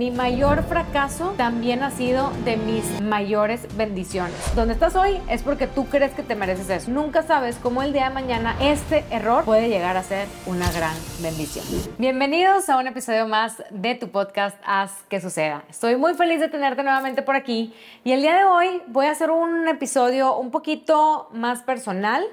Mi mayor fracaso también ha sido de mis mayores bendiciones. Donde estás hoy es porque tú crees que te mereces eso. Nunca sabes cómo el día de mañana este error puede llegar a ser una gran bendición. Bienvenidos a un episodio más de tu podcast Haz que suceda. Estoy muy feliz de tenerte nuevamente por aquí y el día de hoy voy a hacer un episodio un poquito más personal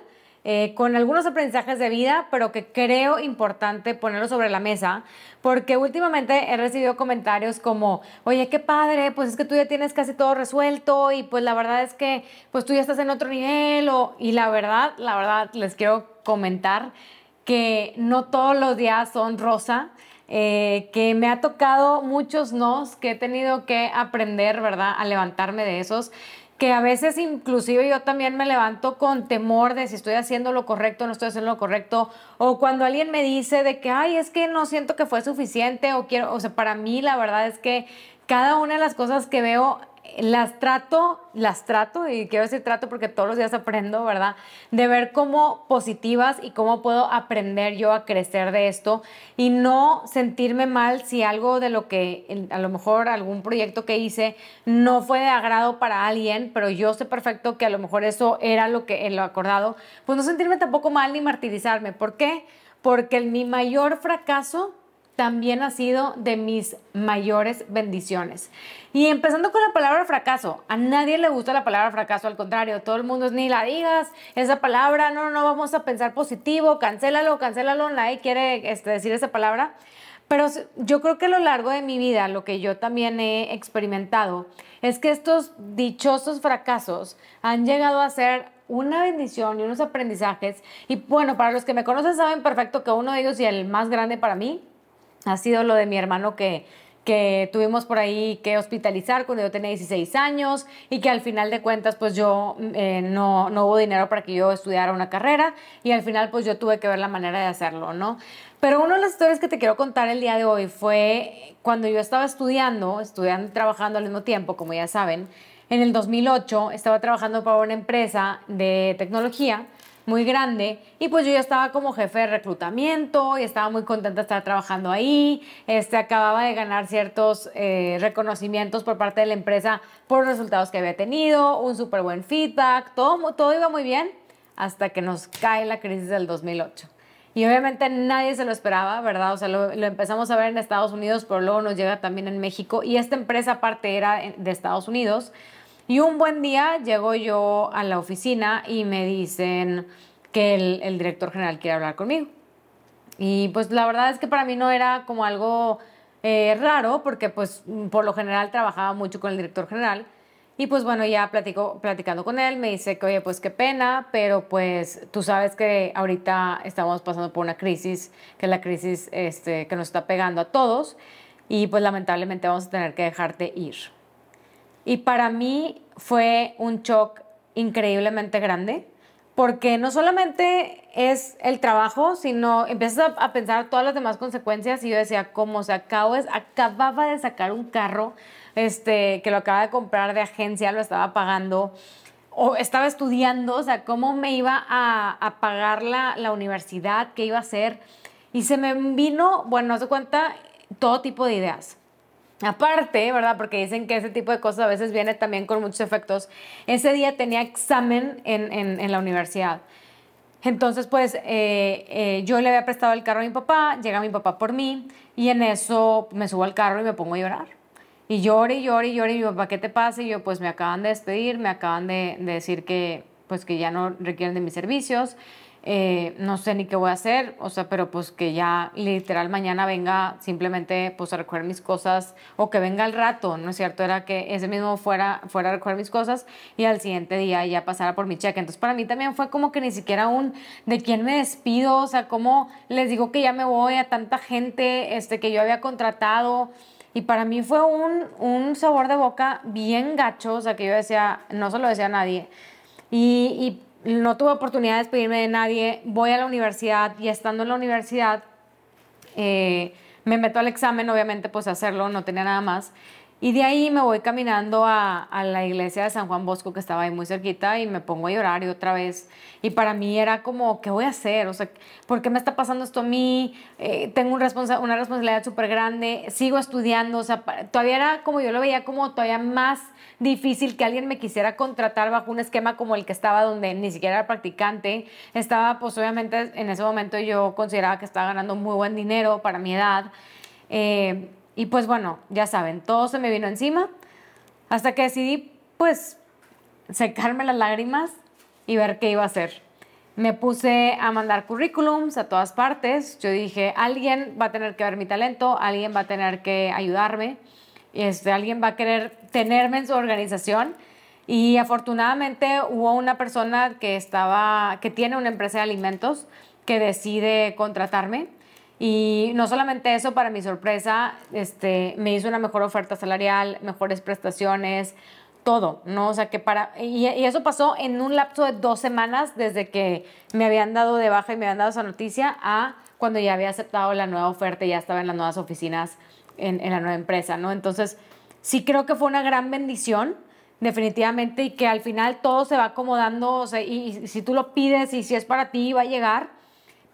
eh, con algunos aprendizajes de vida, pero que creo importante ponerlo sobre la mesa, porque últimamente he recibido comentarios como, oye, qué padre, pues es que tú ya tienes casi todo resuelto y pues la verdad es que pues tú ya estás en otro nivel, y la verdad, la verdad, les quiero comentar que no todos los días son rosa. Eh, que me ha tocado muchos nos, que he tenido que aprender, ¿verdad?, a levantarme de esos que a veces inclusive yo también me levanto con temor de si estoy haciendo lo correcto o no estoy haciendo lo correcto, o cuando alguien me dice de que, ay, es que no siento que fue suficiente, o quiero, o sea, para mí la verdad es que cada una de las cosas que veo las trato, las trato, y quiero decir trato porque todos los días aprendo, ¿verdad? De ver cómo positivas y cómo puedo aprender yo a crecer de esto y no sentirme mal si algo de lo que, a lo mejor algún proyecto que hice no fue de agrado para alguien, pero yo sé perfecto que a lo mejor eso era lo que lo acordado, pues no sentirme tampoco mal ni martirizarme. ¿Por qué? Porque mi mayor fracaso también ha sido de mis mayores bendiciones. Y empezando con la palabra fracaso, a nadie le gusta la palabra fracaso, al contrario, todo el mundo es ni la digas, esa palabra, no, no, vamos a pensar positivo, cancélalo, cancélalo, nadie quiere este, decir esa palabra. Pero yo creo que a lo largo de mi vida, lo que yo también he experimentado, es que estos dichosos fracasos han llegado a ser una bendición y unos aprendizajes. Y bueno, para los que me conocen saben perfecto que uno de ellos y el más grande para mí ha sido lo de mi hermano que, que tuvimos por ahí que hospitalizar cuando yo tenía 16 años y que al final de cuentas pues yo eh, no, no hubo dinero para que yo estudiara una carrera y al final pues yo tuve que ver la manera de hacerlo, ¿no? Pero una de las historias que te quiero contar el día de hoy fue cuando yo estaba estudiando, estudiando y trabajando al mismo tiempo, como ya saben, en el 2008 estaba trabajando para una empresa de tecnología muy grande y pues yo ya estaba como jefe de reclutamiento y estaba muy contenta de estar trabajando ahí, este, acababa de ganar ciertos eh, reconocimientos por parte de la empresa por los resultados que había tenido, un súper buen feedback, todo, todo iba muy bien hasta que nos cae la crisis del 2008. Y obviamente nadie se lo esperaba, ¿verdad? O sea, lo, lo, empezamos a ver en Estados Unidos, pero luego nos llega también en México. Y esta empresa aparte era de Estados Unidos. Y un buen día llego yo a la oficina y me dicen que el, director general quiere hablar conmigo. Y pues la verdad es que para mí no era como algo eh, raro, porque pues por lo general trabajaba mucho con el director general. Y pues bueno, ya platico, platicando con él, me dice que, oye, pues qué pena, pero pues tú sabes que ahorita estamos pasando por una crisis, que es la crisis este, que nos está pegando a todos, y pues lamentablemente vamos a tener que dejarte ir. Y para mí fue un shock increíblemente grande, porque no solamente es el trabajo, sino empiezas a, pensar todas las demás consecuencias y yo decía, ¿cómo? O sea, acabo acababa de sacar un carro este, que lo acaba de comprar de agencia, lo estaba pagando, o estaba estudiando, o sea, ¿cómo me iba a, a pagar la, la, universidad? ¿Qué iba a hacer? Y se me vino, bueno, no se cuenta, todo tipo de ideas. Aparte, ¿verdad? Porque dicen que ese tipo de cosas a veces viene también con muchos efectos. Ese día tenía examen en, en, la universidad. Entonces, pues eh, eh, yo le había prestado el carro a mi papá, llega mi papá por mí y en eso me subo al carro y me pongo a llorar. Y lloro y lloro y lloro y mi papá, ¿qué te pasa? Y yo, pues me acaban de despedir, me acaban de, de decir que, pues, que ya no requieren de mis servicios. Eh, no sé ni qué voy a hacer, o sea, pero pues que ya literal mañana venga simplemente pues a recoger mis cosas o que venga al rato, ¿no es cierto? Era que ese mismo fuera, fuera a recoger mis cosas y al siguiente día ya pasara por mi cheque. Entonces para mí también fue como que ni siquiera un de quién me despido, o sea, cómo les digo que ya me voy a tanta gente este, que yo había contratado. Y para mí fue un, un sabor de boca bien gacho, o sea, que yo decía, no se lo decía a nadie. Y, y no tuve oportunidad de despedirme de nadie, voy a la universidad y estando en la universidad eh, me meto al examen, obviamente pues hacerlo, no tenía nada más. Y de ahí me voy caminando a, a, la iglesia de San Juan Bosco, que estaba ahí muy cerquita, y me pongo a llorar y otra vez. Y para mí era como, ¿qué voy a hacer? O sea, ¿por qué me está pasando esto a mí? Eh, tengo un responsa una responsabilidad súper grande, sigo estudiando, o sea, todavía era como yo lo veía como todavía más difícil que alguien me quisiera contratar bajo un esquema como el que estaba, donde ni siquiera era practicante. Estaba, pues obviamente en ese momento yo consideraba que estaba ganando muy buen dinero para mi edad. Eh, y pues bueno, ya saben, todo se me vino encima hasta que decidí pues secarme las lágrimas y ver qué iba a hacer. Me puse a mandar currículums a todas partes. Yo dije, alguien va a tener que ver mi talento, alguien va a tener que ayudarme, este, alguien va a querer tenerme en su organización. Y afortunadamente hubo una persona que estaba, que tiene una empresa de alimentos que decide contratarme y no solamente eso, para mi sorpresa, este, me hizo una mejor oferta salarial, mejores prestaciones, todo, ¿no? O sea, que para... Y, eso pasó en un lapso de dos semanas desde que me habían dado de baja y me habían dado esa noticia a cuando ya había aceptado la nueva oferta y ya estaba en las nuevas oficinas en, en la nueva empresa, ¿no? Entonces, sí creo que fue una gran bendición, definitivamente, y que al final todo se va acomodando, o sea, y, y si tú lo pides y si es para ti, va a llegar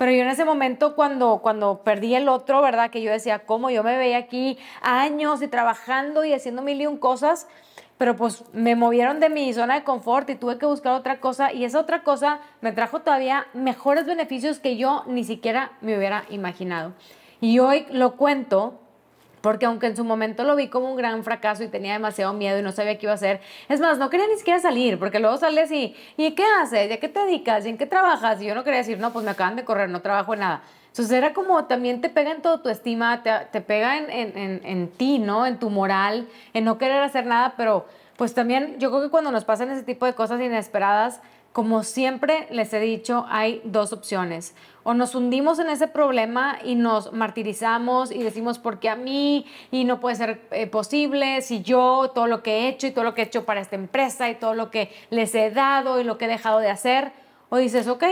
pero yo en ese momento cuando, cuando perdí el otro, ¿verdad? Que yo decía, ¿cómo? Yo me veía aquí años y trabajando y haciendo mil y un cosas, pero pues me movieron de mi zona de confort y tuve que buscar otra cosa y esa otra cosa me trajo todavía mejores beneficios que yo ni siquiera me hubiera imaginado. Y hoy lo cuento porque aunque en su momento lo vi como un gran fracaso y tenía demasiado miedo y no sabía qué iba a hacer, es más, no quería ni siquiera salir, porque luego sales y, ¿y qué haces? ¿Y a qué te dedicas? ¿Y en qué trabajas? Y yo no quería decir, no, pues me acaban de correr, no trabajo en nada. Entonces era como también te pega en todo tu estima, te, te pega en, en, en, ti, ¿no? En tu moral, en no querer hacer nada, pero pues también yo creo que cuando nos pasan ese tipo de cosas inesperadas, como siempre les he dicho, hay dos opciones. O nos hundimos en ese problema y nos martirizamos y decimos, ¿por qué a mí? Y no puede ser eh, posible si yo, todo lo que he hecho y todo lo que he hecho para esta empresa y todo lo que les he dado y lo que he dejado de hacer. O dices, ok,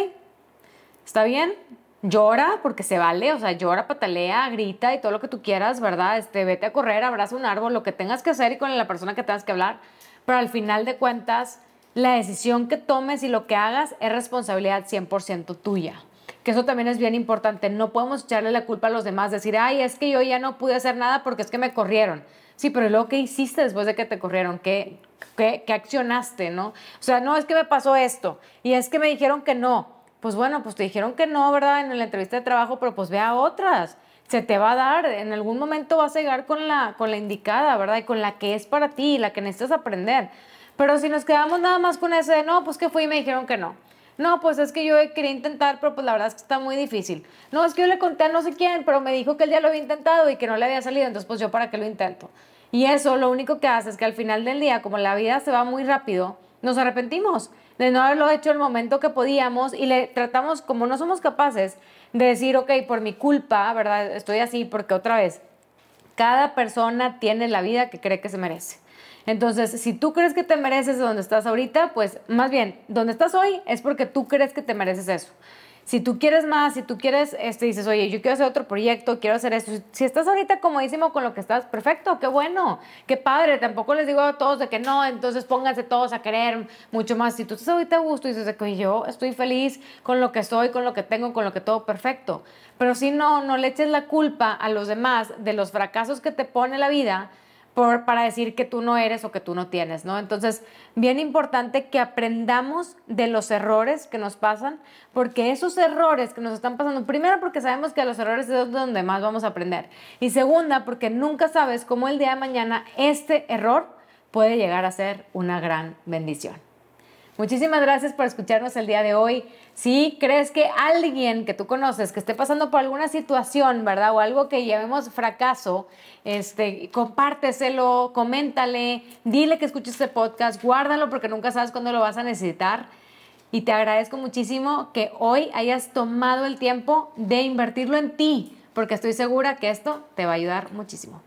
está bien, llora porque se vale, o sea, llora, patalea, grita y todo lo que tú quieras, ¿verdad? Este, vete a correr, abraza un árbol, lo que tengas que hacer y con la persona que tengas que hablar. Pero al final de cuentas, la decisión que tomes y lo que hagas es responsabilidad 100% tuya. Que eso también es bien importante. No podemos echarle la culpa a los demás, decir, ay, es que yo ya no pude hacer nada porque es que me corrieron. Sí, pero luego, ¿qué hiciste después de que te corrieron? ¿Qué, qué, qué accionaste, no? O sea, no, es que me pasó esto y es que me dijeron que no. Pues bueno, pues te dijeron que no, ¿verdad? En la entrevista de trabajo, pero pues ve otras. Se te va a dar, en algún momento vas a llegar con la, con la indicada, ¿verdad? Y con la que es para ti, la que necesitas aprender. Pero si nos quedamos nada más con ese de, no, pues que fui y me dijeron que no. No, pues es que yo quería intentar, pero pues la verdad es que está muy difícil. No, es que yo le conté a no sé quién, pero me dijo que él ya lo había intentado y que no le había salido, entonces pues yo para qué lo intento. Y eso lo único que hace es que al final del día, como la vida se va muy rápido, nos arrepentimos de no haberlo hecho el momento que podíamos y le tratamos, como no somos capaces de decir, ok, por mi culpa, ¿verdad? Estoy así porque otra vez, cada persona tiene la vida que cree que se merece. Entonces, si tú crees que te mereces donde estás ahorita, pues más bien, donde estás hoy es porque tú crees que te mereces eso. Si tú quieres más, si tú quieres, este, dices, oye, yo quiero hacer otro proyecto, quiero hacer esto. Si estás ahorita comodísimo con lo que estás, perfecto, qué bueno, qué padre. Tampoco les digo a todos de que no, entonces pónganse todos a querer mucho más. Si tú estás ahorita a gusto y dices que yo estoy feliz con lo que soy, con lo que tengo, con lo que todo perfecto. Pero si no, no le eches la culpa a los demás de los fracasos que te pone la vida, por, para decir que tú no eres o que tú no tienes, ¿no? Entonces, bien importante que aprendamos de los errores que nos pasan, porque esos errores que nos están pasando, primero porque sabemos que los errores es donde más vamos a aprender, y segunda porque nunca sabes cómo el día de mañana este error puede llegar a ser una gran bendición. Muchísimas gracias por escucharnos el día de hoy. Si crees que alguien que tú conoces que esté pasando por alguna situación, ¿verdad? O algo que llamemos fracaso, este, compárteselo, coméntale, dile que escuches este podcast, guárdalo porque nunca sabes cuándo lo vas a necesitar. Y te agradezco muchísimo que hoy hayas tomado el tiempo de invertirlo en ti, porque estoy segura que esto te va a ayudar muchísimo.